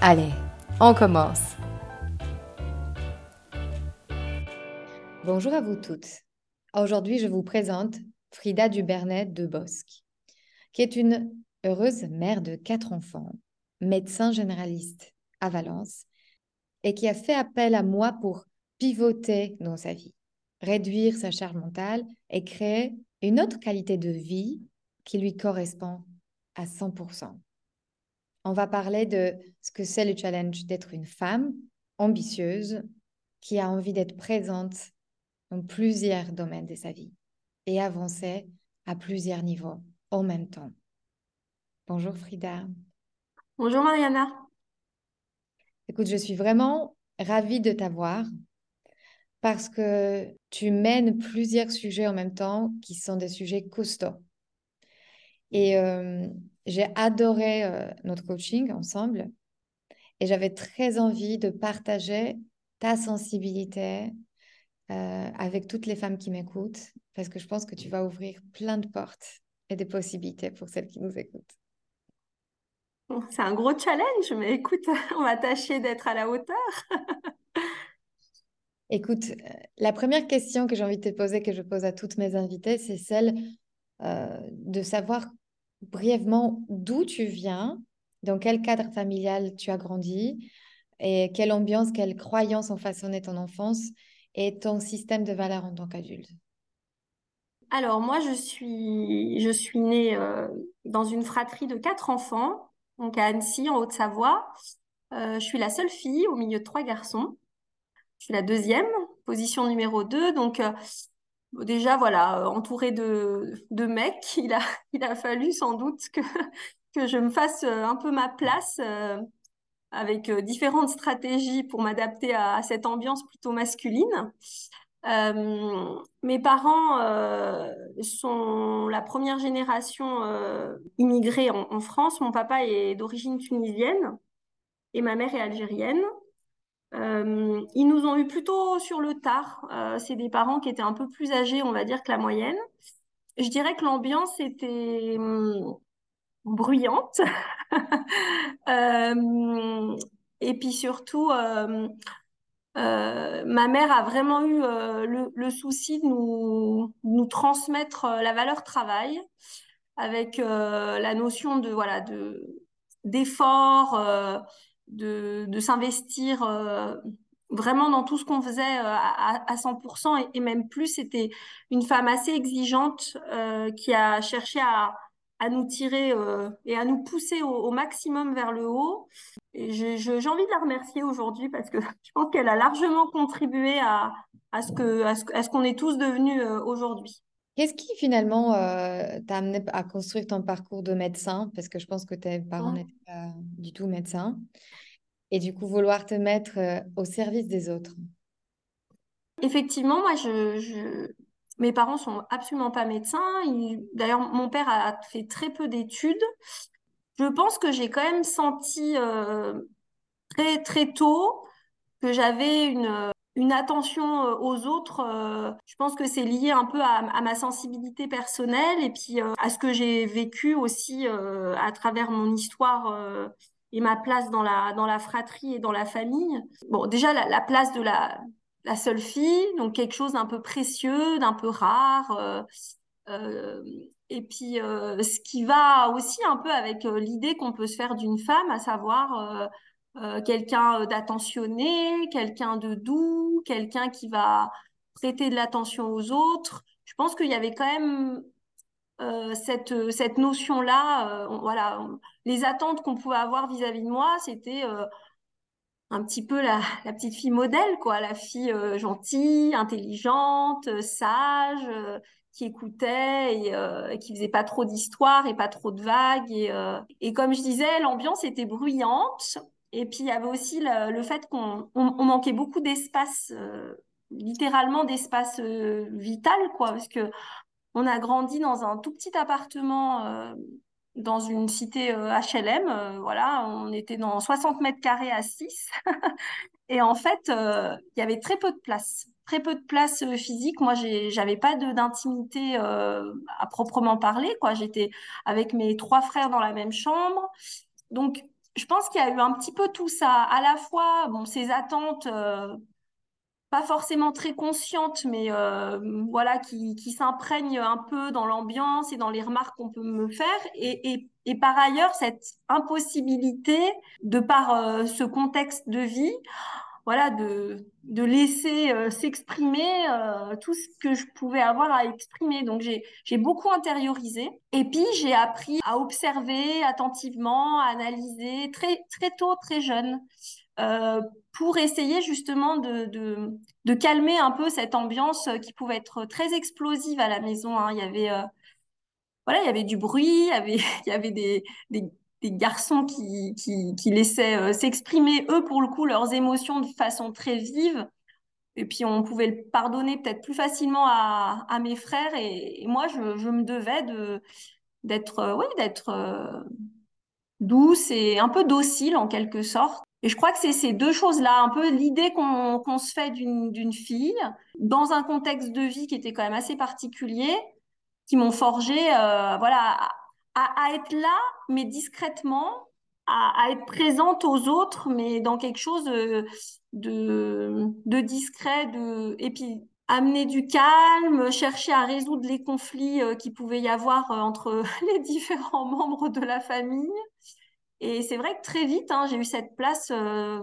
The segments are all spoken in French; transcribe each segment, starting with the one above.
Allez, on commence. Bonjour à vous toutes. Aujourd'hui, je vous présente Frida Dubernet de Bosque, qui est une heureuse mère de quatre enfants, médecin généraliste à Valence, et qui a fait appel à moi pour pivoter dans sa vie, réduire sa charge mentale et créer une autre qualité de vie qui lui correspond à 100% on va parler de ce que c'est le challenge d'être une femme ambitieuse qui a envie d'être présente dans plusieurs domaines de sa vie et avancer à plusieurs niveaux en même temps. Bonjour Frida. Bonjour Mariana. Écoute, je suis vraiment ravie de t'avoir parce que tu mènes plusieurs sujets en même temps qui sont des sujets costauds. Et euh, j'ai adoré euh, notre coaching ensemble et j'avais très envie de partager ta sensibilité euh, avec toutes les femmes qui m'écoutent parce que je pense que tu vas ouvrir plein de portes et des possibilités pour celles qui nous écoutent. C'est un gros challenge, mais écoute, on va tâcher d'être à la hauteur. écoute, la première question que j'ai envie de te poser, que je pose à toutes mes invitées, c'est celle de savoir brièvement d'où tu viens, dans quel cadre familial tu as grandi et quelle ambiance, quelle croyance ont façonné ton enfance et ton système de valeurs en tant qu'adulte? Alors moi, je suis, je suis née euh, dans une fratrie de quatre enfants, donc à Annecy, en Haute-Savoie. Euh, je suis la seule fille au milieu de trois garçons. Je suis la deuxième, position numéro deux. Donc euh, déjà, voilà, euh, entourée de, de mecs, il a, fallu sans doute que, je me fasse euh, un peu ma place euh, avec différentes stratégies pour m'adapter à, cette ambiance plutôt masculine. mes parents sont la première génération immigrée en, France. Mon papa est d'origine tunisienne et ma mère est algérienne. Euh, ils nous ont eu plutôt sur le tard. Euh, c'est des parents qui étaient un peu plus âgés, on va dire, que la moyenne. Je dirais que l'ambiance était hum, bruyante. euh, et puis surtout, ma mère a vraiment eu le, le, souci de nous, nous transmettre la valeur travail avec la notion de voilà de d'effort de, s'investir euh, vraiment dans tout ce qu'on faisait euh, à, 100% et, même plus. C'était une femme assez exigeante euh, qui a cherché à, nous tirer et à nous pousser au, maximum vers le haut. Et j'ai envie de la remercier aujourd'hui parce que je pense qu'elle a largement contribué à, à ce qu'on est tous devenus aujourd'hui. Qu'est-ce qui finalement t'a amené à construire ton parcours de médecin? Parce que je pense que tes parents mmh. n'étaient pas du tout médecins et du coup vouloir te mettre euh, au service des autres Effectivement, moi, je, mes parents sont absolument pas médecins. D'ailleurs, mon père a fait très peu d'études. Je pense que j'ai quand même senti euh, très très tôt que j'avais une, une attention euh, aux autres. je pense que c'est lié un peu à, ma sensibilité personnelle et puis à ce que j'ai vécu aussi à travers mon histoire et ma place dans la, dans la fratrie et dans la famille. Bon, déjà, la, place de la, seule fille, donc quelque chose d'un peu précieux, d'un peu rare. Euh, euh, et puis, euh, ce qui va aussi un peu avec l'idée qu'on peut se faire d'une femme, à savoir quelqu'un d'attentionné, quelqu'un de doux, quelqu'un qui va prêter de l'attention aux autres. Je pense qu'il y avait quand même cette, cette notion-là, voilà, les attentes qu'on pouvait avoir vis-à-vis de moi, c'était un petit peu la, petite fille modèle, quoi, la fille gentille, intelligente, sage, qui écoutait et euh, qui faisait pas trop d'histoires et pas trop de vagues. Euh, et comme je disais, l'ambiance était bruyante. Et puis il y avait aussi le, fait qu'on on, manquait beaucoup d'espace, euh, littéralement d'espace vital, quoi, parce que on a grandi dans un tout petit appartement dans une cité HLM. voilà, on était dans 60 mètres carrés à 6. et en fait, il y avait très peu de place très peu de place euh, physique. Moi, j'avais pas d'intimité euh, à proprement parler. Quoi, j'étais avec mes trois frères dans la même chambre. Donc, je pense qu'il y a eu un petit peu tout ça. À la fois, bon, ces attentes, euh, pas forcément très conscientes, mais voilà, qui, qui s'imprègnent un peu dans l'ambiance et dans les remarques qu'on peut me faire. Et, par ailleurs, cette impossibilité, de par ce contexte de vie, voilà, de, de laisser euh, s'exprimer euh, tout ce que je pouvais avoir à exprimer. Donc j'ai beaucoup intériorisé et puis j'ai appris à observer attentivement, à analyser très très tôt, très jeune. Euh, pour essayer justement de, de, de, calmer un peu cette ambiance qui pouvait être très explosive à la maison. Hein. Il y avait voilà, il y avait du bruit, il y avait, il y avait des, des, des garçons qui, qui, laissaient euh, s'exprimer, eux, pour le coup, leurs émotions de façon très vive. Et puis, on pouvait le pardonner peut-être plus facilement à, mes frères. Et, moi, je, me devais de, d'être euh, oui, euh, douce et un peu docile, en quelque sorte. Et je crois que c'est ces deux choses-là, un peu l'idée qu'on, qu'on se fait d'une, d'une fille, dans un contexte de vie qui était quand même assez particulier, qui m'ont forgé voilà, à, être là, mais discrètement, à, être présente aux autres, mais dans quelque chose de, de, discret, de... et puis amener du calme, chercher à résoudre les conflits euh, qui pouvaient y avoir euh, entre les différents membres de la famille. Et c'est vrai que très vite, hein, j'ai eu cette place. Euh,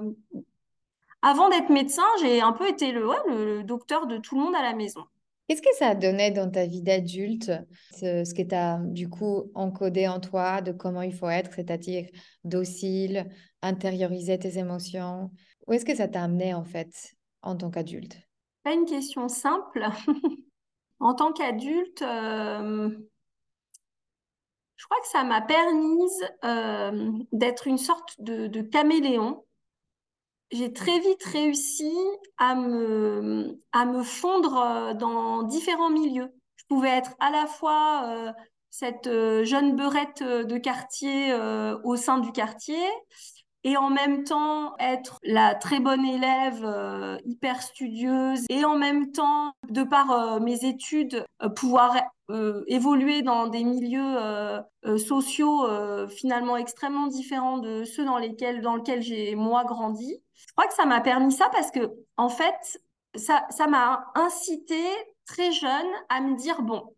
avant d'être médecin, j'ai un peu été le docteur de tout le monde à la maison. Qu'est-ce que ça a donné dans ta vie d'adulte, ce, que tu as du coup encodé en toi de comment il faut être, c'est-à-dire docile, intérioriser tes émotions? Où est-ce que ça t'a amené en fait en tant qu'adulte? Pas une question simple. en tant qu'adulte, euh, je crois que ça m'a permis euh, d'être une sorte de caméléon j'ai très vite réussi à me, à me fondre euh, dans différents milieux. Je pouvais être à la fois euh, cette euh, jeune beurette de quartier au sein du quartier et en même temps être la très bonne élève hyper studieuse et en même temps de par mes études pouvoir évoluer dans des milieux sociaux finalement extrêmement différents de ceux dans lesquels dans lesquels j'ai moi grandi je crois que ça m'a permis ça parce que, en fait, ça, ça m'a incité très jeune à me dire, bon,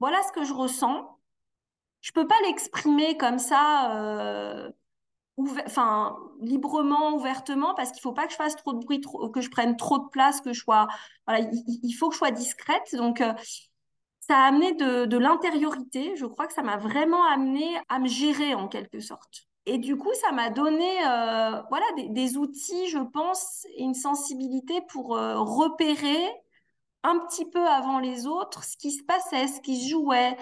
voilà ce que je ressens. Je peux pas l'exprimer comme ça, euh, enfin, librement, ouvertement, parce qu'il faut pas que je fasse trop de bruit, que je prenne trop de place, que je sois, voilà, il, faut que je sois discrète. Donc, euh, ça a amené de, de l'intériorité. Je crois que ça m'a vraiment amené à me gérer en quelque sorte. Et du coup, ça m'a donné euh, voilà, des, outils, je pense, et une sensibilité pour euh, repérer un petit peu avant les autres ce qui se passait, ce qui se jouait.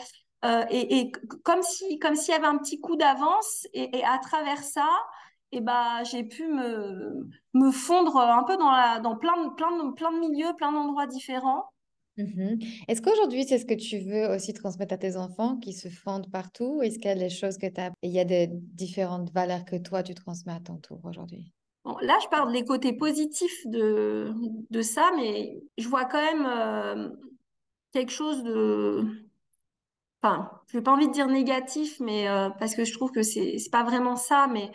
Euh, et, comme s'il comme s'il y avait un petit coup d'avance, et, à travers ça, et eh ben, j'ai pu me, me fondre un peu dans, la, dans plein, de, plein, de, plein de milieux, plein d'endroits différents. Mmh Est-ce qu'aujourd'hui, c'est ce que tu veux aussi transmettre à tes enfants qui se fondent partout? Est-ce qu'il y a des choses que tu as... Il y a des différentes valeurs que toi, tu transmets à ton tour aujourd'hui? Bon, là, je parle des côtés positifs de, de ça, mais je vois quand même euh, quelque chose de... Enfin, je n'ai pas envie de dire négatif, mais euh, parce que je trouve que c'est n'est pas vraiment ça, mais...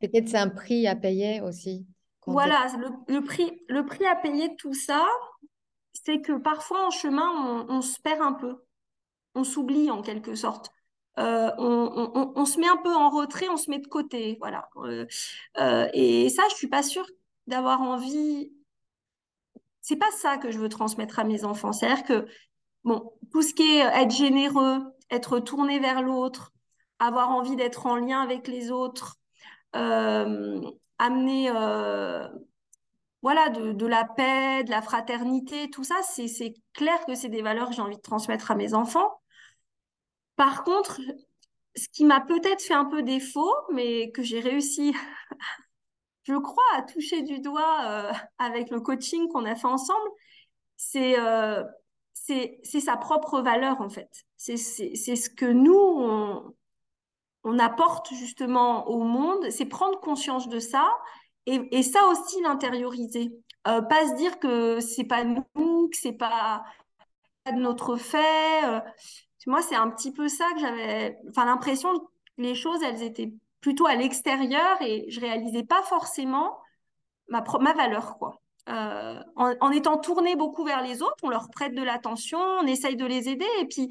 Peut-être c'est un prix à payer aussi. Voilà, le, le, prix, le prix à payer de tout ça, c'est que parfois en chemin, on, se perd un peu. On s'oublie en quelque sorte. on, se met un peu en retrait, on se met de côté, voilà. et ça, je suis pas sûre d'avoir envie. C'est pas ça que je veux transmettre à mes enfants. C'est-à-dire que bon, tout ce qui est être généreux, être tourné vers l'autre, avoir envie d'être en lien avec les autres, amener voilà, de, la paix, de la fraternité, tout ça, c'est clair que c'est des valeurs que j'ai envie de transmettre à mes enfants. Par contre, ce qui m'a peut-être fait un peu défaut, mais que j'ai réussi, je crois, à toucher du doigt euh, avec le coaching qu'on a fait ensemble, c'est euh, sa propre valeur, en fait. C'est ce que nous, on, apporte justement au monde, c'est prendre conscience de ça et, ça aussi, l'intérioriser. Euh, pas se dire que c'est pas nous, que c'est pas, de notre fait. Euh. moi, c'est un petit peu ça que j'avais, l'impression que les choses, elles étaient plutôt à l'extérieur et je réalisais pas forcément ma, ma valeur, quoi. Euh, en, étant tourné beaucoup vers les autres, on leur prête de l'attention, on essaye de les aider. Et puis,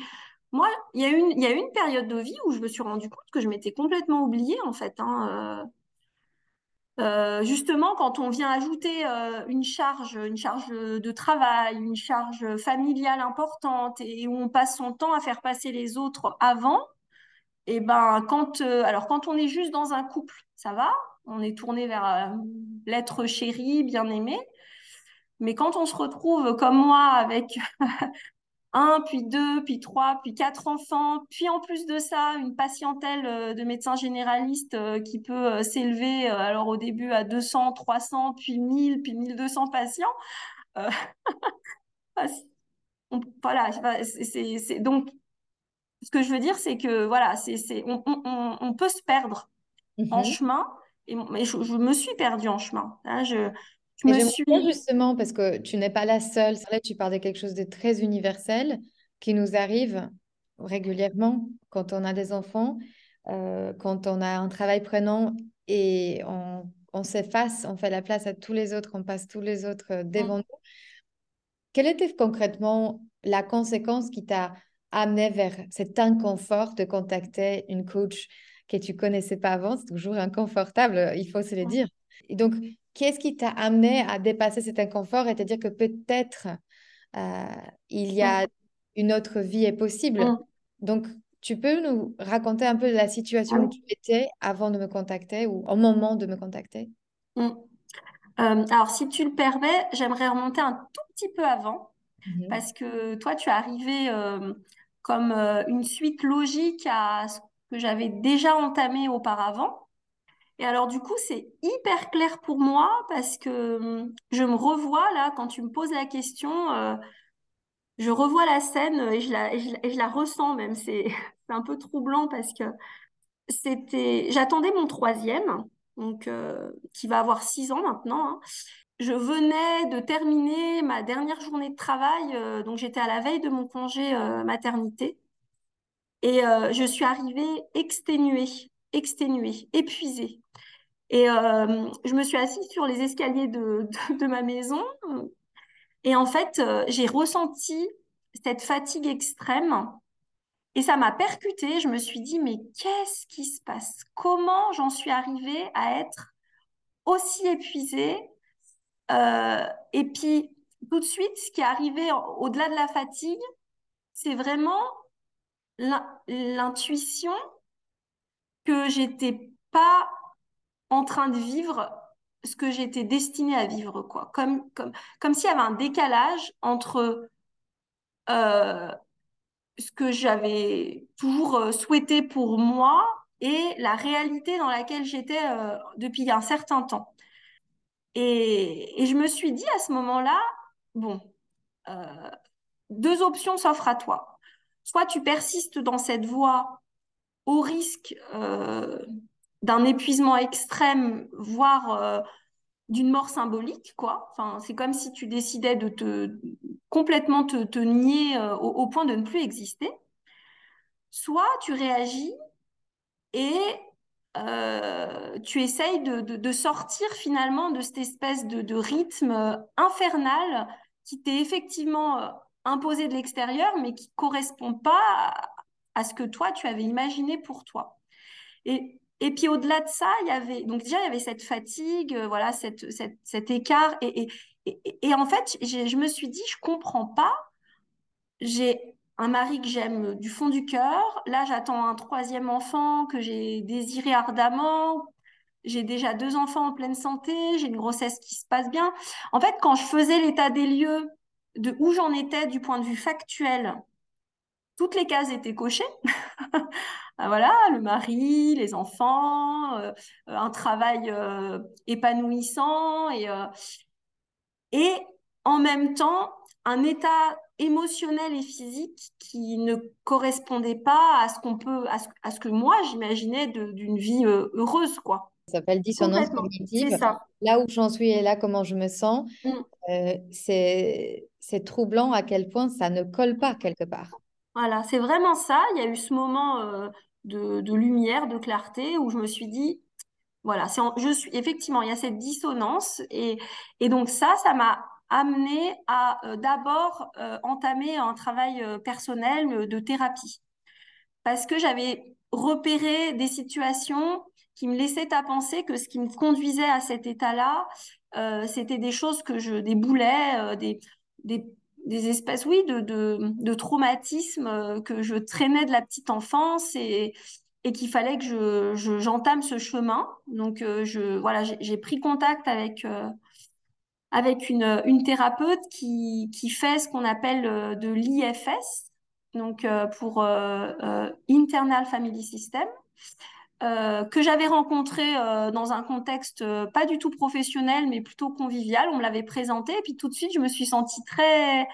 moi, il y a une, période de vie où je me suis rendu compte que je m'étais complètement oubliée, en fait. Hein, euh, justement, quand on vient ajouter euh, une charge, une charge de travail, une charge familiale importante et où on passe son temps à faire passer les autres avant, et eh ben quand, euh, alors quand on est juste dans un couple, ça va, on est tourné vers l'être chéri, bien aimé. Mais quand on se retrouve comme moi avec un, puis deux, puis trois, puis quatre enfants, puis en plus de ça, une patientèle euh, de médecins généralistes euh, qui peut euh, s'élever alors au début à 200, 300, puis 1000, puis 1200 patients. voilà, c'est donc ce que je veux dire, c'est que voilà, c'est on, on, on, peut se perdre en mm-hmm. chemin. Et, mais je, me suis perdue en chemin. Hein, je, je me suis... justement, parce que tu n'es pas la seule, là tu parles de quelque chose de très universel qui nous arrive régulièrement quand on a des enfants, euh, quand on a un travail prenant et on, on s'efface, on fait la place à tous les autres, on passe tous les autres euh, devant mmh. nous. Quelle était concrètement la conséquence qui t'a amené vers cet inconfort de contacter une coach que tu connaissais pas avant? C'est toujours inconfortable, il faut se le dire. Et donc, qu'est-ce qui t'a amené à dépasser cet inconfort et te dire que peut-être euh, il y a une autre vie est possible? Mmh. Donc, tu peux nous raconter un peu la situation ah où tu étais avant de me contacter ou au moment de me contacter? Mmh. euh, Alors, si tu le permets, j'aimerais remonter un tout petit peu avant mmh parce que toi, tu es arrivé euh, comme une suite logique à ce que j'avais déjà entamé auparavant. Et alors, du coup, c'est hyper clair pour moi parce que hum, je me revois là, quand tu me poses la question, euh, je revois la scène et je la, je la, ressens même. C'est un peu troublant parce que c'était, j'attendais mon troisième, donc euh, qui va avoir six ans maintenant. Hein. Je venais de terminer ma dernière journée de travail, euh, donc j'étais à la veille de mon congé maternité. Et je suis arrivée exténuée, exténuée, épuisée. Et euh, je me suis assise sur les escaliers de, ma maison. Et en fait, euh, j'ai ressenti cette fatigue extrême. Et ça m'a percuté. Je me suis dit, mais qu'est-ce qui se passe? Comment j'en suis arrivée à être aussi épuisée? Euh, Et puis, tout de suite, ce qui est arrivé au-delà de la fatigue, c'est vraiment l'intuition que j'étais pas en train de vivre ce que j'étais destinée à vivre, quoi. Comme, comme, comme s'il y avait un décalage entre euh, ce que j'avais toujours euh, souhaité pour moi et la réalité dans laquelle j'étais euh, depuis un certain temps. Et, et, je me suis dit à ce moment-là, bon, deux options s'offrent à toi. Soit tu persistes dans cette voie au risque d'un épuisement extrême, voire euh, d'une mort symbolique, quoi. Enfin, c'est comme si tu décidais de te complètement te, nier euh, au, point de ne plus exister. Soit tu réagis et euh, tu essayes de, sortir finalement de cette espèce de, rythme infernal qui t'est effectivement imposé de l'extérieur, mais qui correspond pas à, ce que toi, tu avais imaginé pour toi. Et, et puis au-delà de ça, il y avait, donc déjà, il y avait cette fatigue, euh, voilà, cette, cette, cet écart. Et, et, et, en fait, je me suis dit, je comprends pas. J'ai un mari que j'aime du fond du cœur. Là, j'attends un troisième enfant que j'ai désiré ardemment. J'ai déjà deux enfants en pleine santé. J'ai une grossesse qui se passe bien. En fait, quand je faisais l'état des lieux de où j'en étais du point de vue factuel, toutes les cases étaient cochées. Ah, voilà, le mari, les enfants, euh, un travail euh, épanouissant et, euh, et en même temps un état émotionnel et physique qui ne correspondait pas à ce qu'on peut, à ce, que moi j'imaginais d'une vie heureuse, quoi. Ça s'appelle dissonance cognitive. Là où j'en suis et là comment je me sens, mm. c'est troublant à quel point ça ne colle pas quelque part. Voilà, c'est vraiment ça. Il y a eu ce moment de, lumière, de clarté, où je me suis dit, voilà, effectivement, il y a cette dissonance, et, donc ça, ça m'a amené à euh, d'abord euh, entamer un travail euh, personnel de thérapie, parce que j'avais repéré des situations qui me laissaient à penser que ce qui me conduisait à cet état-là, c'était des choses que je, des boulets, des des espèces, oui, de, de, de traumatismes euh, que je traînais de la petite enfance et, et qu'il fallait que je, j'entame ce chemin. Donc, euh, je, voilà, j'ai, pris contact avec, euh, avec une, une thérapeute qui, qui fait ce qu'on appelle de l'IFS, donc pour Internal Family System. Que j'avais rencontré dans un contexte pas du tout professionnel, mais plutôt convivial. On me l'avait présenté, et puis tout de suite, je me suis sentie très,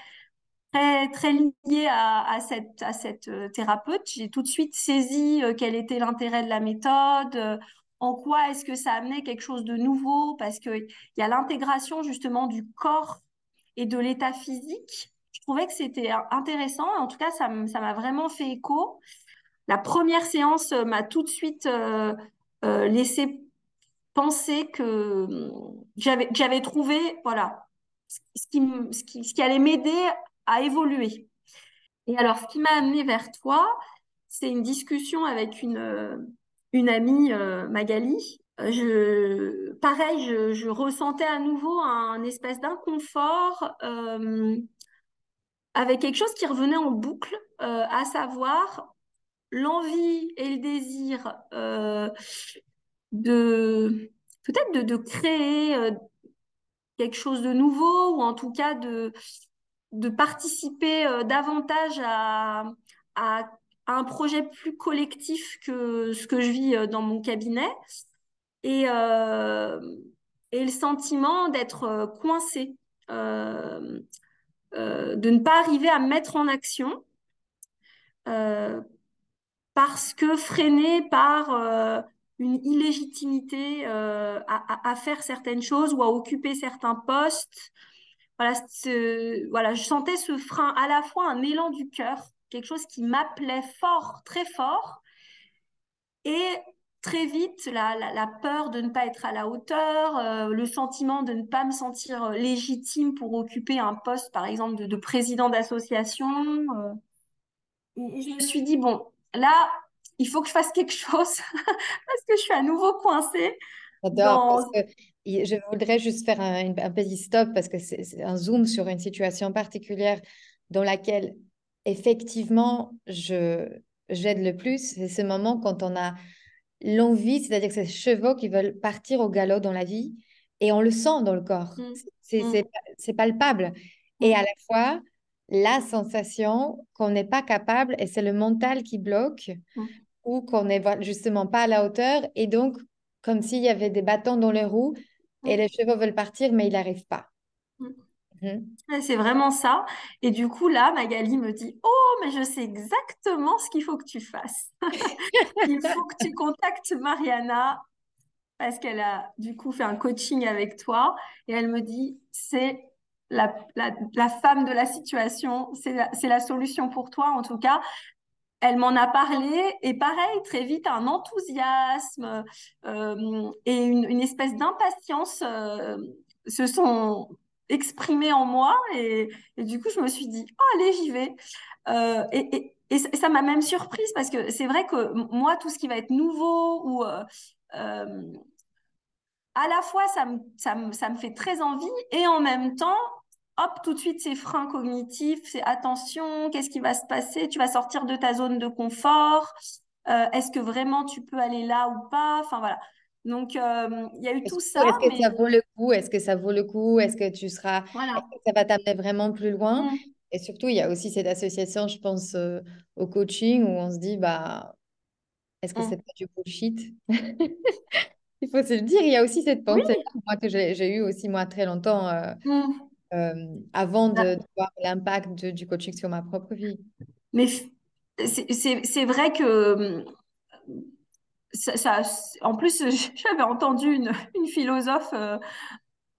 très, très liée à, cette, à cette euh, thérapeute. J'ai tout de suite saisi euh, quel était l'intérêt de la méthode, euh, en quoi est-ce que ça amenait quelque chose de nouveau, parce qu'il y a l'intégration justement du corps et de l'état physique. Je trouvais que c'était intéressant. En tout cas, ça m'a vraiment fait écho. La première séance m'a tout de suite laissé penser que j'avais trouvé voilà ce qui, allait m'aider à évoluer. Et alors, ce qui m'a amené vers toi, c'est une discussion avec une, euh, amie, euh, Magali. Euh, pareil, je, ressentais à nouveau un, espèce d'inconfort avec quelque chose qui revenait en boucle, à savoir l'envie et le désir de peut-être de, créer quelque chose de nouveau ou en tout cas de, de participer euh, davantage à, à, un projet plus collectif que ce que je vis euh, dans mon cabinet. Et, euh, et le sentiment d'être coincé, de ne pas arriver à mettre en action parce que freiné par une illégitimité à, à, faire certaines choses ou à occuper certains postes voilà, je sentais ce frein, à la fois un élan du cœur, quelque chose qui m'appelait fort, très fort, et très vite la, peur de ne pas être à la hauteur, euh, le sentiment de ne pas me sentir euh, légitime pour occuper un poste, par exemple, de, président d'association. Euh. je me suis dit, bon, là, il faut que je fasse quelque chose parce que je suis à nouveau coincée. J'adore, parce que je voudrais juste faire un, petit stop parce que c'est un zoom sur une situation particulière dans laquelle effectivement je j'aide le plus. C'est ce moment quand on a l'envie, c'est-à-dire que ces chevaux qui veulent partir au galop dans la vie et on le sent dans le corps. Mmh. Mmh. C'est palpable. Et mmh. à la fois, la sensation qu'on n'est pas capable et c'est le mental qui bloque ou qu'on n'est justement pas à la hauteur et donc comme s'il y avait des bâtons dans les roues et les chevaux veulent partir, mais ils n'arrivent pas. Mhm. C'est vraiment ça. Et du coup, là, Magali me dit Oh, mais je sais exactement ce qu'il faut que tu fasses. Il faut que tu contactes Mariana parce qu'elle a du coup fait un coaching avec toi. Et elle me dit C'est la, la, femme de la situation, c'est la, la, solution pour toi en tout cas elle m'en a parlé et pareil, très vite, un enthousiasme euh, et une, espèce d'impatience euh, se sont exprimés en moi et, du coup, je me suis dit, oh, allez, j'y vais. Euh, et, et ça m'a même surprise parce que c'est vrai que moi, tout ce qui va être nouveau ou à la fois ça me, ça, me, ça me fait très envie et en même temps, hop, tout de suite, ces freins cognitifs, c'est attention, qu'est-ce qui va se passer? Tu vas sortir de ta zone de confort. Euh, est-ce que vraiment tu peux aller là ou pas? Enfin voilà. Donc, il y a eu tout ça. Est-ce que ça vaut le coup? Est-ce que ça vaut le coup? Est-ce que tu seras. Voilà. Est-ce que ça va t'amener vraiment plus loin? Mmh. Et surtout, il y a aussi cette association, je pense, euh, au coaching où on se dit, bah, est-ce que mmh. c'est pas du bullshit? Il faut se le dire, il y a aussi cette pensée moi, que j'ai eu aussi moi très longtemps euh, mmh. Euh, avant de, voir l'impact du coaching sur ma propre vie. Mais c'est vrai que ça, en plus, j'avais entendu une, philosophe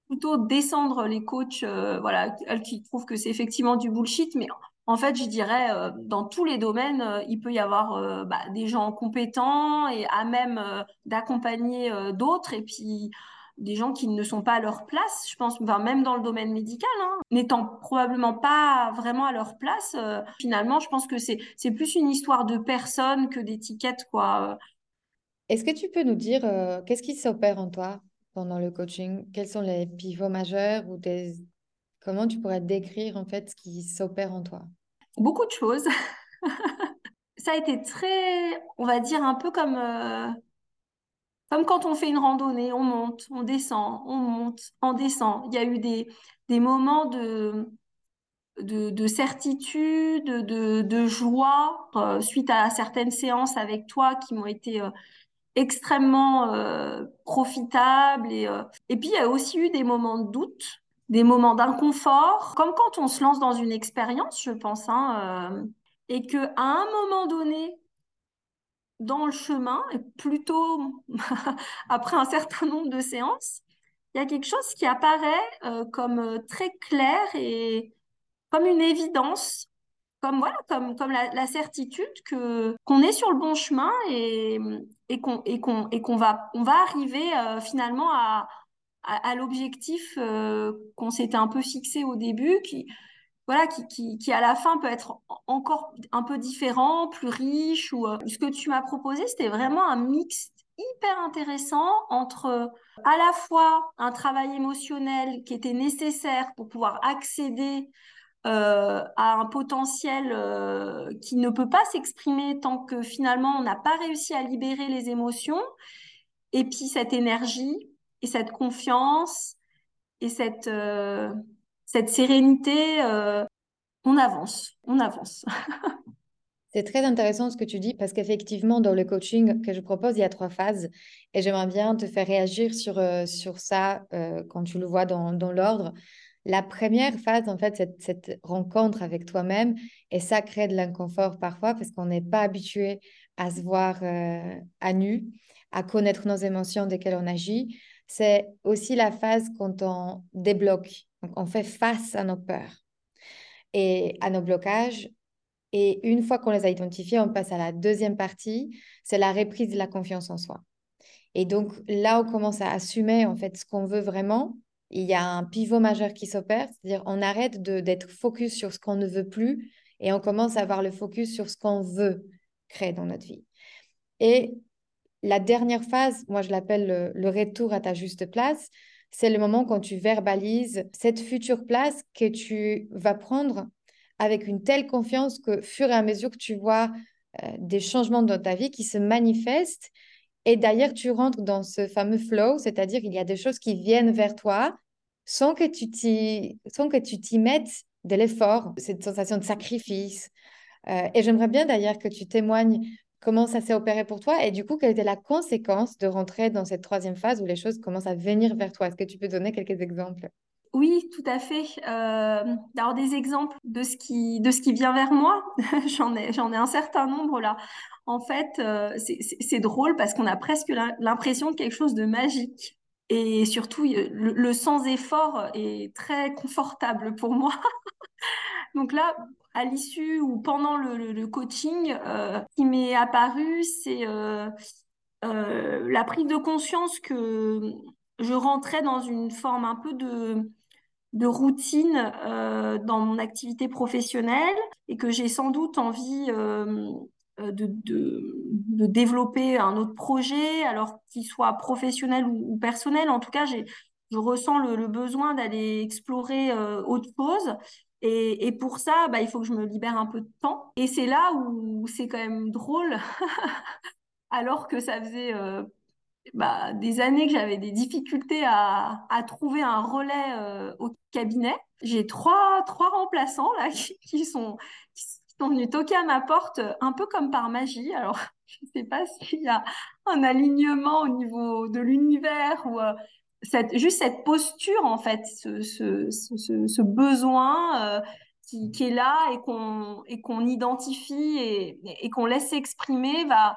plutôt descendre les coachs, euh, voilà, qui trouvent que c'est effectivement du bullshit, mais en fait, je dirais, euh, dans tous les domaines, euh, il peut y avoir bah, des gens compétents et à même d'accompagner d'autres, et puis des gens qui ne sont pas à leur place, je pense, enfin, même dans le domaine médical, hein, n'étant probablement pas vraiment à leur place, finalement, je pense que c'est, plus une histoire de personnes que d'étiquettes, quoi. Est-ce que tu peux nous dire qu'est-ce qui s'opère en toi pendant le coaching? Quels sont les pivots majeurs ou des... comment tu pourrais décrire en fait ce qui s'opère en toi? Beaucoup de choses. Ça a été très, on va dire, un peu comme, euh, comme quand on fait une randonnée, on monte, on descend, on monte, on descend. Il y a eu des, moments de, de, certitude, de, joie euh, suite à certaines séances avec toi qui m'ont été euh, extrêmement euh, profitable. Et, et puis, il y a aussi eu des moments de doute, des moments d'inconfort, comme quand on se lance dans une expérience, je pense, hein, et qu'à un moment donné, dans le chemin, et plutôt après un certain nombre de séances, il y a quelque chose qui apparaît comme très clair et comme une évidence comme voilà, comme, comme la, certitude que qu'on est sur le bon chemin et, et qu'on et qu'on et qu'on va on va arriver euh, finalement à, à, l'objectif euh, qu'on s'était un peu fixé au début, qui voilà, qui, qui, qui, à la fin peut être encore un peu différent, plus riche. Ou euh, ce que tu m'as proposé, c'était vraiment un mix hyper intéressant entre à la fois un travail émotionnel qui était nécessaire pour pouvoir accéder euh, a un potentiel euh, qui ne peut pas s'exprimer tant que finalement on n'a pas réussi à libérer les émotions. Et puis cette énergie et cette confiance et cette, euh, cette sérénité, on avance, on avance. C'est très intéressant ce que tu dis parce qu'effectivement, dans le coaching que je propose, il y a trois phases et j'aimerais bien te faire réagir sur, sur ça quand tu le vois dans, dans l'ordre. La première phase, en fait, cette, cette rencontre avec toi-même, et ça crée de l'inconfort parfois parce qu'on n'est pas habitué à se voir euh, à nu, à connaître nos émotions desquelles on agit. C'est aussi la phase quand on débloque, on fait face à nos peurs et à nos blocages. Et une fois qu'on les a identifiés, on passe à la deuxième partie, c'est la reprise de la confiance en soi. Et donc là, on commence à assumer en fait ce qu'on veut vraiment il y a un pivot majeur qui s'opère, c'est-à-dire on arrête d'être focus sur ce qu'on ne veut plus et on commence à avoir le focus sur ce qu'on veut créer dans notre vie. Et la dernière phase, moi je l'appelle le, retour à ta juste place, c'est le moment quand tu verbalises cette future place que tu vas prendre avec une telle confiance que fur et à mesure que tu vois euh, des changements dans ta vie qui se manifestent, et d'ailleurs, tu rentres dans ce fameux flow, c'est-à-dire il y a des choses qui viennent vers toi sans que tu t'y, sans que tu t'y mettes de l'effort, cette sensation de sacrifice. Euh, et j'aimerais bien d'ailleurs que tu témoignes comment ça s'est opéré pour toi et du coup, quelle était la conséquence de rentrer dans cette troisième phase où les choses commencent à venir vers toi? Est-ce que tu peux donner quelques exemples? Oui, tout à fait. Euh, alors des exemples de ce qui de ce qui vient vers moi, j'en ai j'en ai un certain nombre là. En fait, euh, c'est drôle parce qu'on a presque l'impression de quelque chose de magique. Et surtout, le, sans effort est très confortable pour moi. Donc là, à l'issue ou pendant le, coaching, euh, qui m'est apparu, c'est la prise de conscience que je rentrais dans une forme un peu de de routine euh, dans mon activité professionnelle et que j'ai sans doute envie euh, de, de, développer un autre projet, alors qu'il soit professionnel ou, personnel. En tout cas, je ressens le, besoin d'aller explorer euh, autre chose. Et, pour ça, bah, il faut que je me libère un peu de temps. Et c'est là où c'est quand même drôle, alors que ça faisait euh, bah, des années que j'avais des difficultés à, trouver un relais euh, au cabinet. J'ai trois, remplaçants qui sont venus toquer à ma porte un peu comme par magie. Alors, je ne sais pas s'il y a un alignement au niveau de l'univers ou euh, juste cette posture, en fait, ce, besoin euh, qui, est là et qu'on identifie et, qu'on laisse s'exprimer va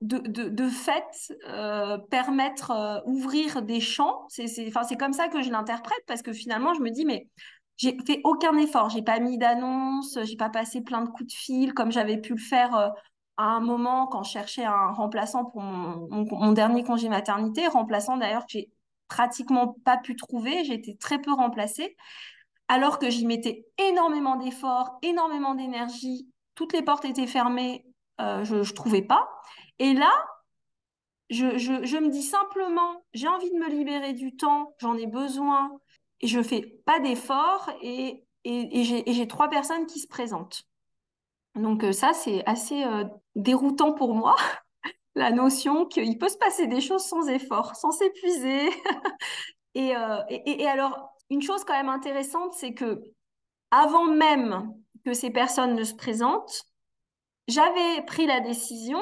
de, fait euh, permettre, euh, ouvrir des champs. C'est comme ça que je l'interprète parce que finalement, je me dis, mais j'ai fait aucun effort. J'ai pas mis d'annonce, j'ai pas passé plein de coups de fil comme j'avais pu le faire euh, à un moment quand je cherchais un remplaçant pour mon, mon dernier congé maternité. Remplaçant d'ailleurs que j'ai pratiquement pas pu trouver. J'ai été très peu remplacée. Alors que j'y mettais énormément d'efforts, énormément d'énergie. Toutes les portes étaient fermées. Euh, je ne trouvais pas. Et là, je, me dis simplement, j'ai envie de me libérer du temps, j'en ai besoin, et je fais pas d'efforts, et j'ai trois personnes qui se présentent. Donc euh, ça, c'est assez euh, déroutant pour moi, la notion qu'il peut se passer des choses sans effort, sans s'épuiser. et, euh, et, alors, une chose quand même intéressante, c'est que avant même que ces personnes ne se présentent, j'avais pris la décision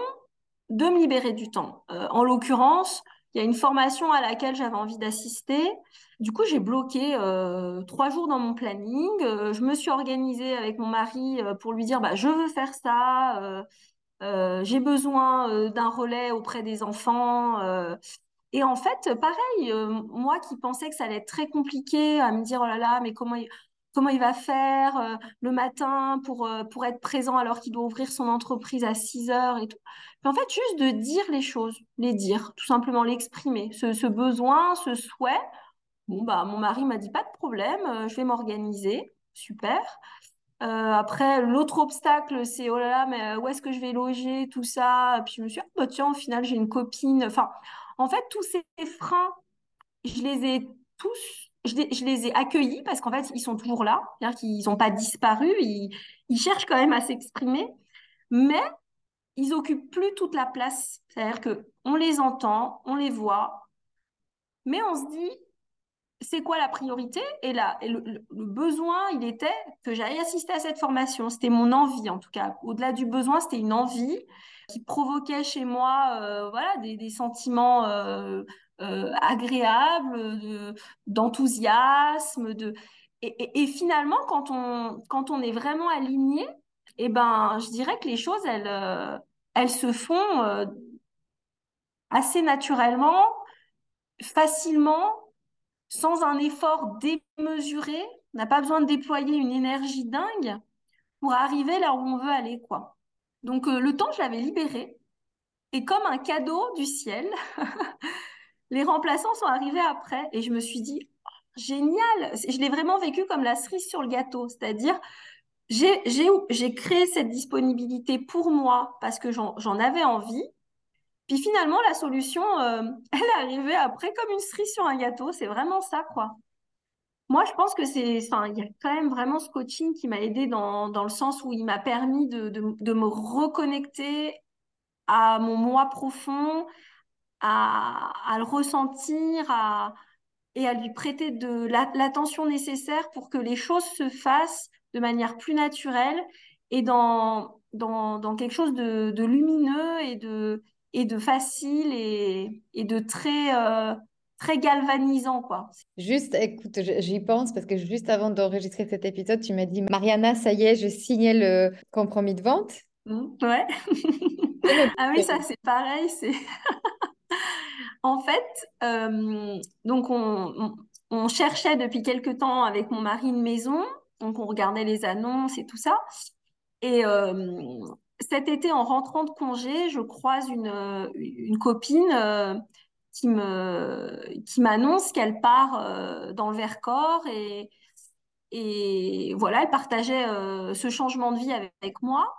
de me libérer du temps. Euh, en l'occurrence, il y a une formation à laquelle j'avais envie d'assister. Du coup, j'ai bloqué euh, trois jours dans mon planning. Je me suis organisée avec mon mari pour lui dire bah, je veux faire ça. Euh, euh, j'ai besoin d'un relais auprès des enfants. et en fait, pareil, moi qui pensais que ça allait être très compliqué à me dire oh là là, mais comment il, va faire euh, le matin pour, euh, être présent alors qu'il doit ouvrir son entreprise à 6 heures et tout. En fait, juste de dire les choses, les dire, tout simplement l'exprimer, ce, ce, besoin, ce souhait. Bon, bah, mon mari m'a dit pas de problème, euh, je vais m'organiser, super. Euh, après, l'autre obstacle, c'est oh là là, mais où est-ce que je vais loger, tout ça? Puis je me suis dit, oh, bah, tiens, au final, j'ai une copine. Enfin, en fait, tous ces freins, je les ai tous je les, ai accueillis parce qu'en fait, ils sont toujours là, c'est-à-dire qu'ils n'ont pas disparu, ils, ils, cherchent quand même à s'exprimer, mais ils occupent plus toute la place. C'est-à-dire qu'on les entend, on les voit, mais on se dit, c'est quoi la priorité? Et là, et le, besoin, il était que j'aille assister à cette formation. C'était mon envie, en tout cas. Au-delà du besoin, c'était une envie qui provoquait chez moi euh, voilà, des, sentiments euh, euh, agréable, d'enthousiasme. De, et, finalement, quand on, quand on est vraiment aligné, eh ben, je dirais que les choses, elles, elles se font assez naturellement, facilement, sans un effort démesuré. On n'a pas besoin de déployer une énergie dingue pour arriver là où on veut aller, quoi. Donc, euh, le temps, je l'avais libéré. Et comme un cadeau du ciel, les remplaçants sont arrivés après et je me suis dit, oh, génial, je l'ai vraiment vécu comme la cerise sur le gâteau, c'est-à-dire j'ai créé cette disponibilité pour moi parce que j'en avais envie. Puis finalement, la solution, euh, elle est arrivée après comme une cerise sur un gâteau. C'est vraiment ça, quoi. Moi, je pense que c'est, enfin, il y a quand même vraiment ce coaching qui m'a aidé dans, dans le sens où il m'a permis de, de, me reconnecter à mon moi profond, à, à le ressentir à, et à lui prêter de l'attention nécessaire pour que les choses se fassent de manière plus naturelle et dans, dans, dans quelque chose de, de, lumineux et de, et de facile et, et de très, euh, très galvanisant. Quoi. Juste, écoute, j'y pense parce que juste avant d'enregistrer cet épisode, tu m'as dit, Mariana, ça y est, je signais le compromis de vente. Mmh, ouais. ah oui, ça c'est pareil, c'est... En fait, euh, donc on, on, cherchait depuis quelque temps avec mon mari une maison, donc on regardait les annonces et tout ça. Et euh, cet été, en rentrant de congé, je croise une, une copine euh, qui me qui m'annonce qu'elle part dans le Vercors et voilà, elle partageait ce changement de vie avec, moi.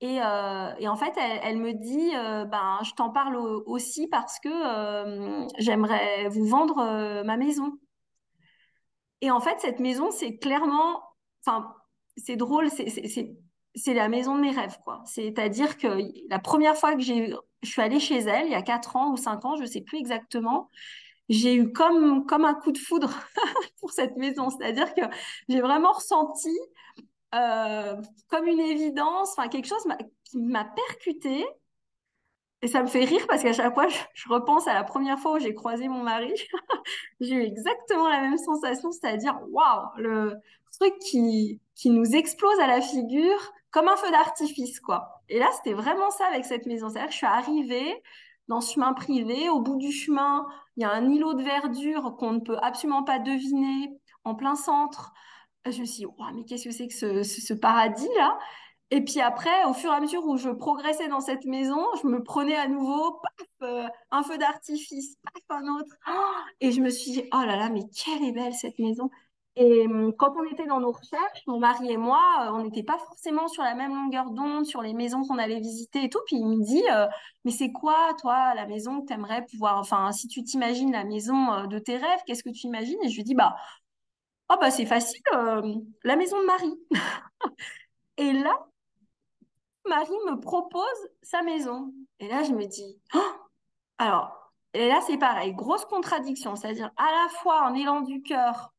Et, en fait, elle, elle me dit, ben, je t'en parle aussi parce que j'aimerais vous vendre ma maison. Et en fait, cette maison, c'est clairement, enfin, c'est drôle, c'est la maison de mes rêves, quoi. C'est-à-dire que la première fois que j'ai, je suis allée chez elle, il y a 4 ans ou 5 ans, je ne sais plus exactement, j'ai eu comme, comme un coup de foudre pour cette maison. C'est-à-dire que j'ai vraiment ressenti euh, comme une évidence, enfin quelque chose qui m'a percuté. Et ça me fait rire parce qu'à chaque fois, je, repense à la première fois où j'ai croisé mon mari. j'ai eu exactement la même sensation, c'est-à-dire, waouh, le truc qui, qui nous explose à la figure comme un feu d'artifice, quoi. Et là, c'était vraiment ça avec cette maison. C'est-à-dire que je suis arrivée dans ce chemin privé. Au bout du chemin, il y a un îlot de verdure qu'on ne peut absolument pas deviner en plein centre. Je me suis dit, mais qu'est-ce que c'est que ce, paradis-là? Et puis après, au fur et à mesure où je progressais dans cette maison, je me prenais à nouveau, paf, euh, un feu d'artifice, paf, un autre. et je me suis dit, oh là là, mais quelle est belle cette maison. Et hum, quand on était dans nos recherches, mon mari et moi, euh, on n'était pas forcément sur la même longueur d'onde sur les maisons qu'on allait visiter et tout. Puis il me dit, euh, mais c'est quoi, toi, la maison que tu aimerais pouvoir, enfin, si tu t'imagines la maison de tes rêves, qu'est-ce que tu imagines? Et je lui dis, bah, oh, bah c'est facile, la maison de Marie. et là, Marie me propose sa maison. Et là, je me dis, oh alors, et là, c'est pareil, grosse contradiction, c'est-à-dire à la fois en élan du cœur,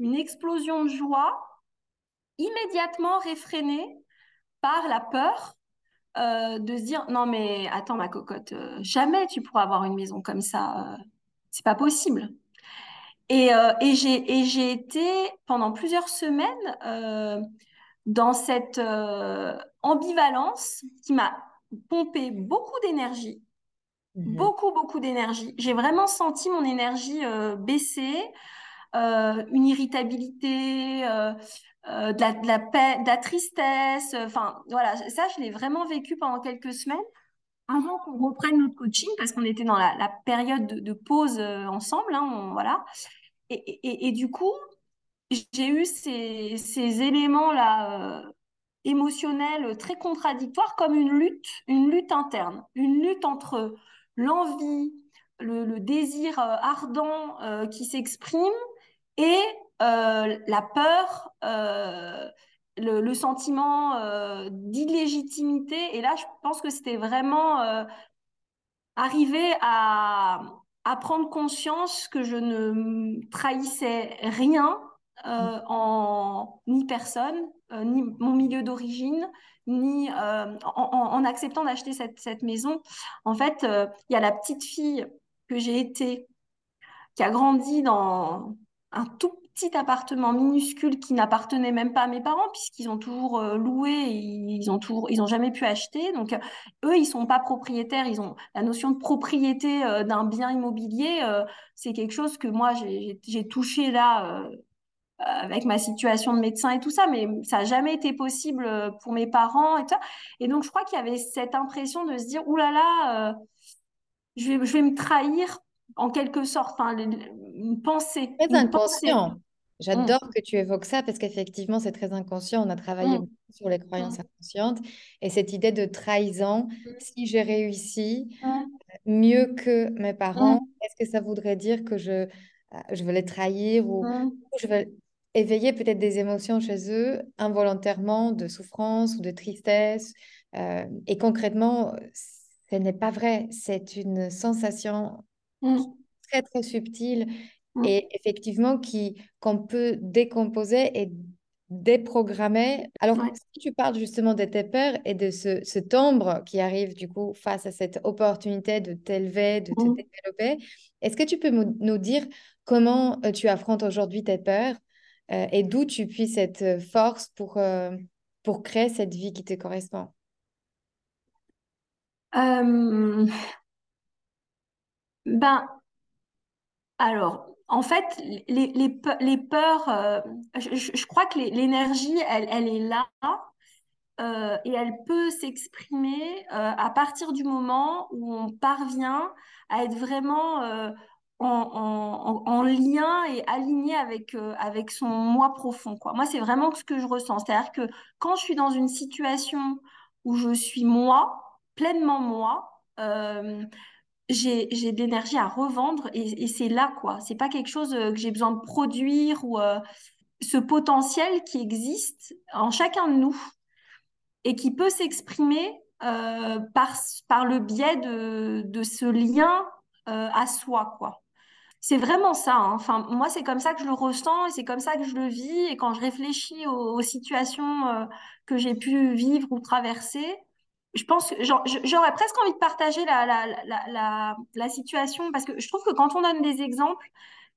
une explosion de joie, immédiatement réfrénée par la peur euh, de se dire, non mais attends ma cocotte, euh, jamais tu pourras avoir une maison comme ça, euh, c'est pas possible. Et, et j'ai été pendant plusieurs semaines dans cette ambivalence qui m'a pompé beaucoup d'énergie, mhm. beaucoup, beaucoup d'énergie. J'ai vraiment senti mon énergie baisser, une irritabilité, de la, de, la paix, de la tristesse. Enfin, voilà, ça, je l'ai vraiment vécu pendant quelques semaines avant qu'on reprenne notre coaching, parce qu'on était dans la, période de, pause ensemble, hein, voilà. Et, du coup, j'ai eu ces, éléments-là euh, émotionnels très contradictoires comme une lutte, une lutte interne, une lutte entre l'envie, le, désir euh, ardent euh, qui s'exprime et la peur, le, le, sentiment d'illégitimité. Et là, je pense que c'était vraiment arriver à, prendre conscience que je ne trahissais rien euh, en ni personne, euh, ni mon milieu d'origine, ni euh, en, acceptant d'acheter cette, cette, maison. En fait, il y a la petite fille que j'ai été, qui a grandi dans un tout petit appartement minuscule qui n'appartenait même pas à mes parents puisqu'ils ont toujours loué, ils ont toujours, ils ont jamais pu acheter. Donc eux, ils sont pas propriétaires, ils ont la notion de propriété d'un bien immobilier. c'est quelque chose que moi j'ai touché là euh, avec ma situation de médecin et tout ça, mais ça n'a jamais été possible euh, pour mes parents et tout. Et donc, je crois qu'il y avait cette impression de se dire, oulala, là là, euh, je, vais, je vais me trahir en quelque sorte, enfin, une pensée. Très inconscient. J'adore mm. que tu évoques ça parce qu'effectivement, c'est très inconscient. On a travaillé mm. sur les croyances mm. inconscientes et cette idée de trahison. Si j'ai réussi mieux que mes parents, est-ce que ça voudrait dire que je, je vais les trahir ou, ou je vais éveiller peut-être des émotions chez eux involontairement de souffrance ou de tristesse. Euh, et concrètement, ce n'est pas vrai. C'est une sensation mmh. très, très subtile mmh. et effectivement qui, qu'on peut décomposer et déprogrammer. Alors, si tu parles justement de tes peurs et de ce, ce timbre qui arrive du coup face à cette opportunité de t'élever, de te mmh. développer, est-ce que tu peux nous dire comment euh, tu affrontes aujourd'hui tes peurs euh, et d'où tu puisses cette euh, force pour, euh, pour créer cette vie qui te correspond? Ben, alors, en fait, les, les, peurs, je, crois que l'énergie, elle, elle, est là. euh, et elle peut s'exprimer euh, à partir du moment où on parvient à être vraiment euh, en, en, lien et aligné avec, avec son moi profond. Moi, c'est vraiment ce que je ressens. C'est-à-dire que quand je suis dans une situation où je suis moi, pleinement moi, j'ai de l'énergie à revendre et, c'est là, quoi. C'est pas quelque chose que j'ai besoin de produire ou ce potentiel qui existe en chacun de nous et qui peut s'exprimer euh, par, par le biais de, de ce lien euh, à soi, quoi. C'est vraiment ça. Hein. Enfin, moi, c'est comme ça que je le ressens et c'est comme ça que je le vis. Et quand je réfléchis aux, situations euh, que j'ai pu vivre ou traverser, je pense j'aurais presque envie de partager la, situation parce que je trouve que quand on donne des exemples,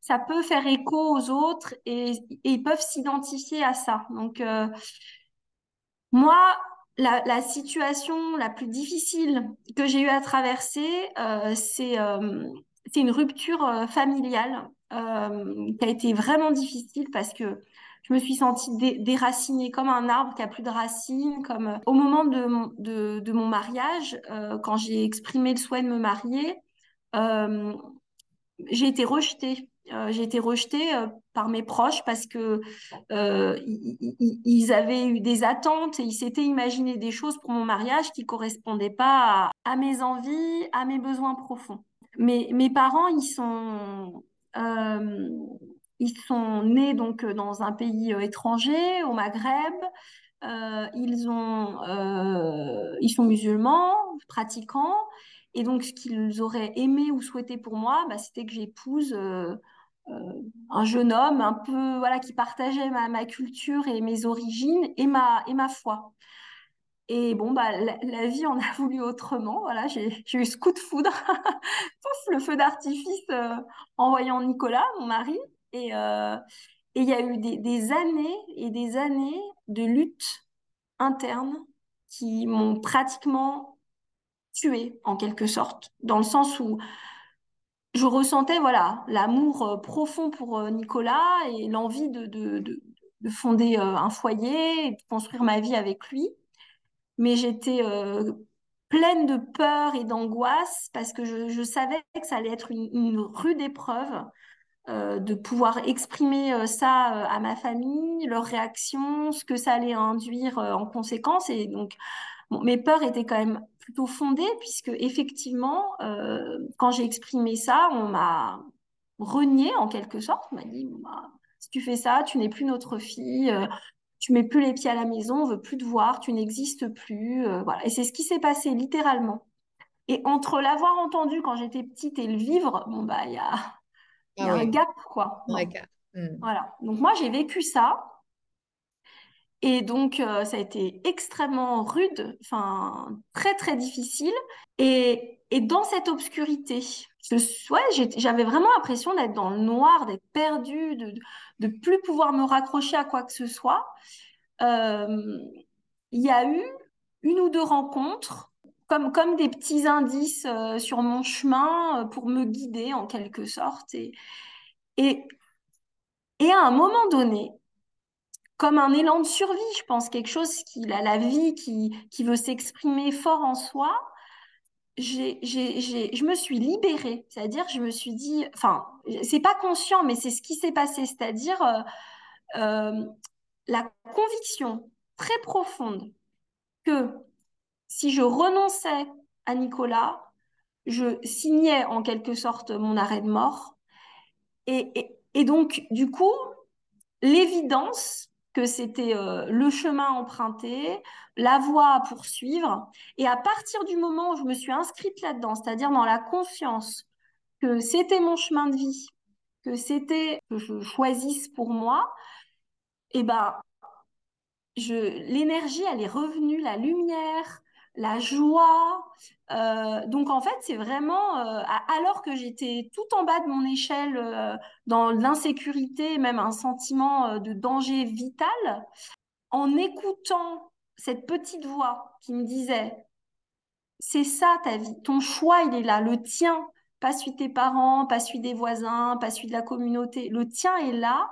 ça peut faire écho aux autres et, ils peuvent s'identifier à ça. Donc, moi, la, situation la plus difficile que j'ai eu à traverser, euh, c'est euh, une rupture euh, familiale qui a été vraiment difficile parce que je me suis sentie déracinée comme un arbre qui a plus de racines. Comme au moment de mon, mariage, quand j'ai exprimé le souhait de me marier, j'ai été rejetée euh, j'ai été rejetée euh, par mes proches parce que euh, ils, avaient eu des attentes et ils s'étaient imaginé des choses pour mon mariage qui correspondaient pas à, mes envies, à mes besoins profonds. Mais mes parents, ils sont ils sont nés donc dans un pays étranger, au Maghreb. ils ont ils sont musulmans, pratiquants. Et donc, ce qu'ils auraient aimé ou souhaité pour moi, bah, c'était que j'épouse euh, un jeune homme un peu voilà qui partageait ma, culture et mes origines et ma et ma foi. Et bon bah la, vie en a voulu autrement. Voilà, j'ai eu ce coup de foudre, le feu d'artifice euh, en voyant Nicolas, mon mari. Et euh, et il y a eu des, années et des années de lutte interne qui m'ont pratiquement tuée en quelque sorte, dans le sens où je ressentais voilà l'amour euh, profond pour euh, Nicolas et l'envie de, de, de, fonder un foyer et de construire ma vie avec lui. Mais j'étais pleine de peur et d'angoisse parce que je, savais que ça allait être une rude épreuve de pouvoir exprimer ça à ma famille, leurs réactions, ce que ça allait induire en conséquence. Et donc, mes peurs étaient quand même plutôt fondées, puisque effectivement, euh, quand j'ai exprimé ça, on m'a renié en quelque sorte. On m'a dit, bah, si tu fais ça, tu n'es plus notre fille, euh, tu mets plus les pieds à la maison, on veut plus te voir, tu n'existes plus. Euh, voilà. Et c'est ce qui s'est passé littéralement. Et entre l'avoir entendu quand j'étais petite et le vivre, bon bah il y a, y a ah un gap quoi. Hmm. Voilà. Donc moi j'ai vécu ça. Et donc, euh, ça a été extrêmement rude, enfin, très, très difficile. Et, et dans cette obscurité, j'avais vraiment l'impression d'être dans le noir, d'être perdue, de ne plus pouvoir me raccrocher à quoi que ce soit. Euh, il y a eu une ou deux rencontres, comme, comme des petits indices euh, sur mon chemin pour me guider en quelque sorte. Et, et, et à un moment donné, comme un élan de survie, je pense, quelque chose qui a la vie, qui, qui veut s'exprimer fort en soi. J'ai, j'ai, je me suis libérée, c'est-à-dire je me suis dit, enfin, c'est pas conscient, mais c'est ce qui s'est passé, c'est-à-dire euh, euh, la conviction très profonde que si je renonçais à Nicolas, je signais en quelque sorte mon arrêt de mort. Et, donc, du coup, l'évidence que c'était euh, le chemin emprunté, la voie à poursuivre. Et à partir du moment où je me suis inscrite là-dedans, c'est-à-dire dans la conscience que c'était mon chemin de vie, que c'était que je choisisse pour moi, eh ben, l'énergie, elle est revenue, la lumière, la joie. Euh, donc en fait, c'est vraiment, euh, alors que j'étais tout en bas de mon échelle euh, dans l'insécurité, même un sentiment de danger vital, en écoutant cette petite voix qui me disait, c'est ça ta vie, ton choix, il est là, le tien, pas celui de tes parents, pas celui des voisins, pas celui de la communauté, le tien est là,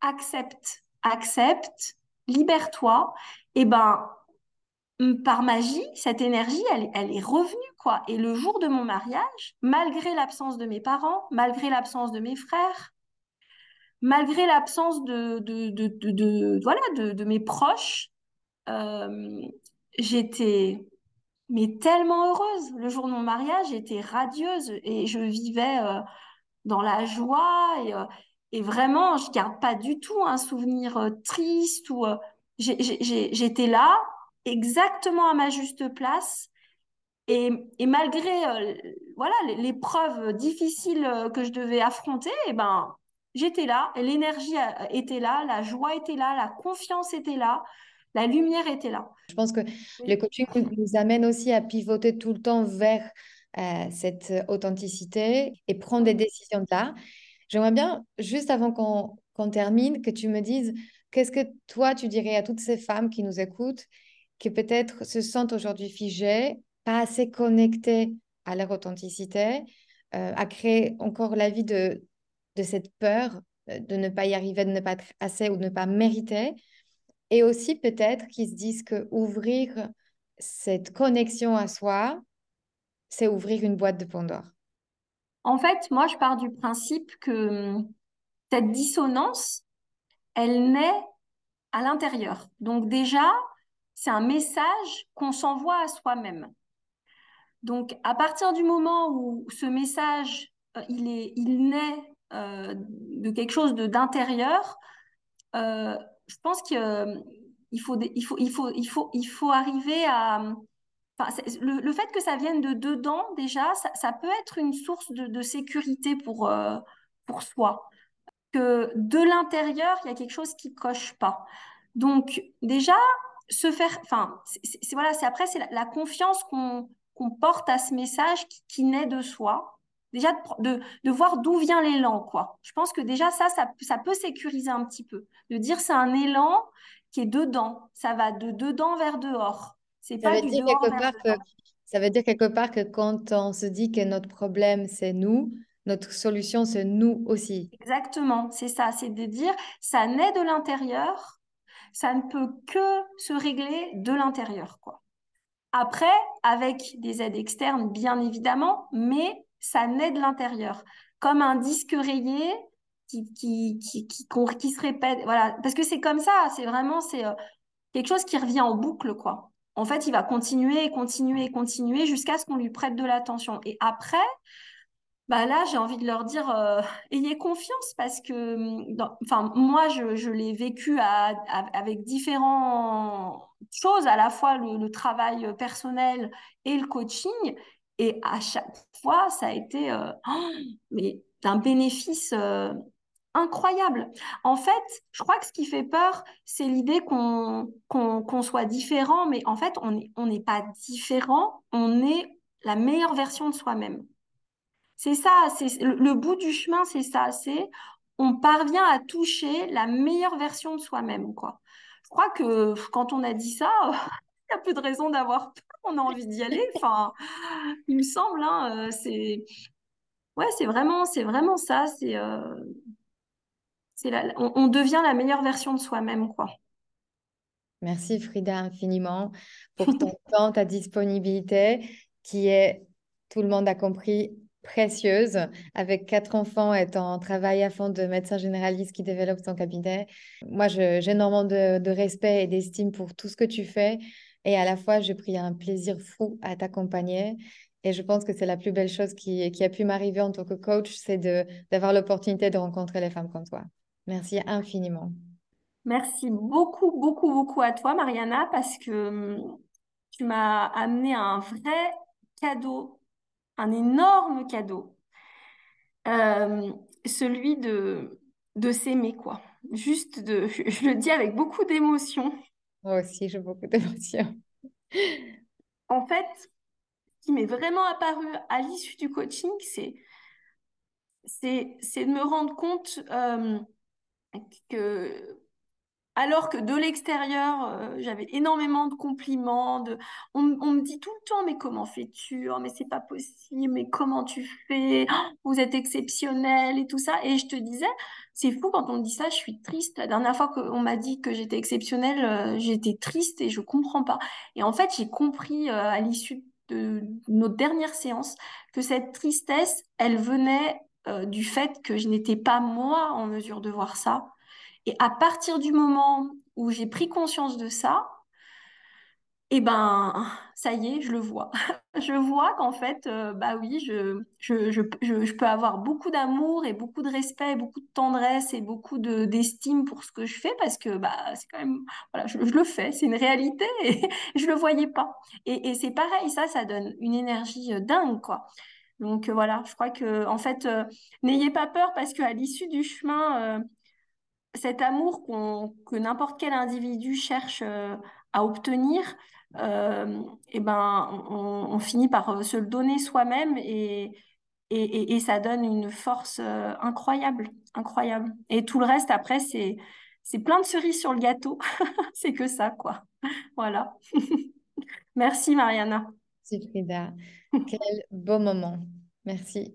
accepte, accepte, libère-toi, et ben par magie, cette énergie, elle, est revenue, quoi. Et le jour de mon mariage, malgré l'absence de mes parents, malgré l'absence de mes frères, malgré l'absence de, voilà, de, mes proches, euh, j'étais mais tellement heureuse. Le jour de mon mariage, j'étais radieuse et je vivais euh, dans la joie et, euh, et, vraiment, je garde pas du tout un souvenir triste ou j'étais là exactement à ma juste place. Et, et malgré voilà l'épreuve difficile que je devais affronter, et eh ben j'étais là, l'énergie était là, la joie était là, la confiance était là, la lumière était là. Je pense que le coaching nous amène aussi à pivoter tout le temps vers euh, cette authenticité et prendre des décisions de là. J'aimerais bien, juste avant qu'on termine, que tu me dises qu'est-ce que toi, tu dirais à toutes ces femmes qui nous écoutent, qui peut-être se sentent aujourd'hui figées, pas assez connectées à leur authenticité, euh, à créer encore la vie de, de cette peur euh, de ne pas y arriver, de ne pas être assez ou de ne pas mériter. Et aussi peut-être qu'ils se disent que ouvrir cette connexion à soi, c'est ouvrir une boîte de Pandore. En fait, moi, je pars du principe que hum, cette dissonance, elle naît à l'intérieur. Donc déjà, c'est un message qu'on s'envoie à soi-même. Donc à partir du moment où ce message, euh, il, est, il naît euh, de quelque chose d'intérieur, euh, je pense qu'il il faut, il, faut, il, faut, il, faut, il faut arriver à... le, fait que ça vienne de dedans, déjà, ça, peut être une source de, de sécurité pour, pour soi. Que de l'intérieur, il y a quelque chose qui coche pas. Donc, déjà, se faire... Enfin, c'est voilà, c'est après, c'est la, confiance qu'on qu'on porte à ce message qui, qui naît de soi déjà de, de, voir d'où vient l'élan, quoi. Je pense que déjà ça, ça, ça, peut sécuriser un petit peu. De dire c'est un élan qui est dedans, ça va de dedans vers dehors. C'est pas du dehors vers que, Ça veut dire quelque part que quand on se dit que notre problème c'est nous, notre solution c'est nous aussi. Exactement, c'est ça, c'est de dire ça naît de l'intérieur, ça ne peut que se régler de l'intérieur, quoi. Après, avec des aides externes, bien évidemment, mais ça naît de l'intérieur. Comme un disque rayé qui, qui, qui, qui, se répète. Voilà. Parce que c'est comme ça, c'est vraiment c'est euh, quelque chose qui revient en boucle, quoi. En fait, il va continuer, continuer, continuer jusqu'à ce qu'on lui prête de l'attention. Et après, bah là, j'ai envie de leur dire, euh, ayez confiance parce que, enfin, moi, je, l'ai vécu avec différentes choses, à la fois le, travail personnel et le coaching. Et à chaque fois, ça a été euh, mais d'un bénéfice euh, incroyable. En fait, je crois que ce qui fait peur, c'est l'idée qu'on qu'on soit différent, mais en fait, on n'est on pas différent, on est la meilleure version de soi-même. C'est ça, c'est le, bout du chemin, c'est ça, c'est on parvient à toucher la meilleure version de soi-même, quoi. Je crois que quand on a dit ça, il n'y a plus de raison d'avoir peur on a envie d'y aller. Enfin, il me semble, hein, euh, c'est ouais, c'est vraiment, c'est vraiment ça. C'est euh, c'est on, devient la meilleure version de soi-même, quoi. Merci Frida infiniment pour ton temps, ta disponibilité, qui est, tout le monde a compris, précieuse, avec quatre enfants et ton travail à fond de médecin généraliste qui développe son cabinet. Moi, j'ai énormément de, de respect et d'estime pour tout ce que tu fais. Et à la fois, j'ai pris un plaisir fou à t'accompagner. Et je pense que c'est la plus belle chose qui, qui a pu m'arriver en tant que coach, c'est d'avoir l'opportunité de rencontrer les femmes comme toi. Merci infiniment. Merci beaucoup, beaucoup, beaucoup à toi, Mariana, parce que hum, tu m'as amené un vrai cadeau, un énorme cadeau. Euh, celui de, de s'aimer, quoi. Juste de, je le dis avec beaucoup d'émotion. Moi aussi, j'ai beaucoup d'émotions. En fait, ce qui m'est vraiment apparu à l'issue du coaching, c'est c'est de me rendre compte euh, que Alors que de l'extérieur, euh, j'avais énormément de compliments. De... On, me dit tout le temps, mais comment fais-tu? Oh, Mais c'est pas possible, mais comment tu fais? Oh, Vous êtes exceptionnel et tout ça. Et je te disais, c'est fou quand on me dit ça, je suis triste. La dernière fois qu'on m'a dit que j'étais exceptionnelle, euh, j'étais triste et je comprends pas. Et en fait, j'ai compris euh, à l'issue de notre dernière séance que cette tristesse, elle venait du fait que je n'étais pas moi en mesure de voir ça et à partir du moment où j'ai pris conscience de ça, eh ben, ça y est, je le vois. je vois qu'en fait, euh, bah oui, je, je, je, je, peux avoir beaucoup d'amour et beaucoup de respect, beaucoup de tendresse et beaucoup de, d'estime pour ce que je fais parce que bah, c'est quand même, voilà, je, le fais, c'est une réalité et je le voyais pas. Et, et c'est pareil, ça, ça donne une énergie euh, dingue, quoi. Donc euh, voilà, je crois que en fait, n'ayez pas peur parce qu'à l'issue du chemin, cet amour que n'importe quel individu cherche euh, à obtenir, euh, eh ben, on, finit par euh, se le donner soi-même et, et, ça donne une force incroyable, incroyable. Et tout le reste, après, c'est, c'est plein de cerises sur le gâteau. c'est que ça, quoi. Voilà. Merci, Mariana. Merci, Frida. Quel beau moment. Merci.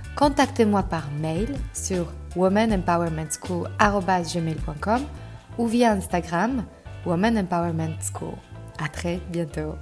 contactez-moi par mail sur womanempowermentschool.com ou via Instagram Woman Empowerment School. À très bientôt.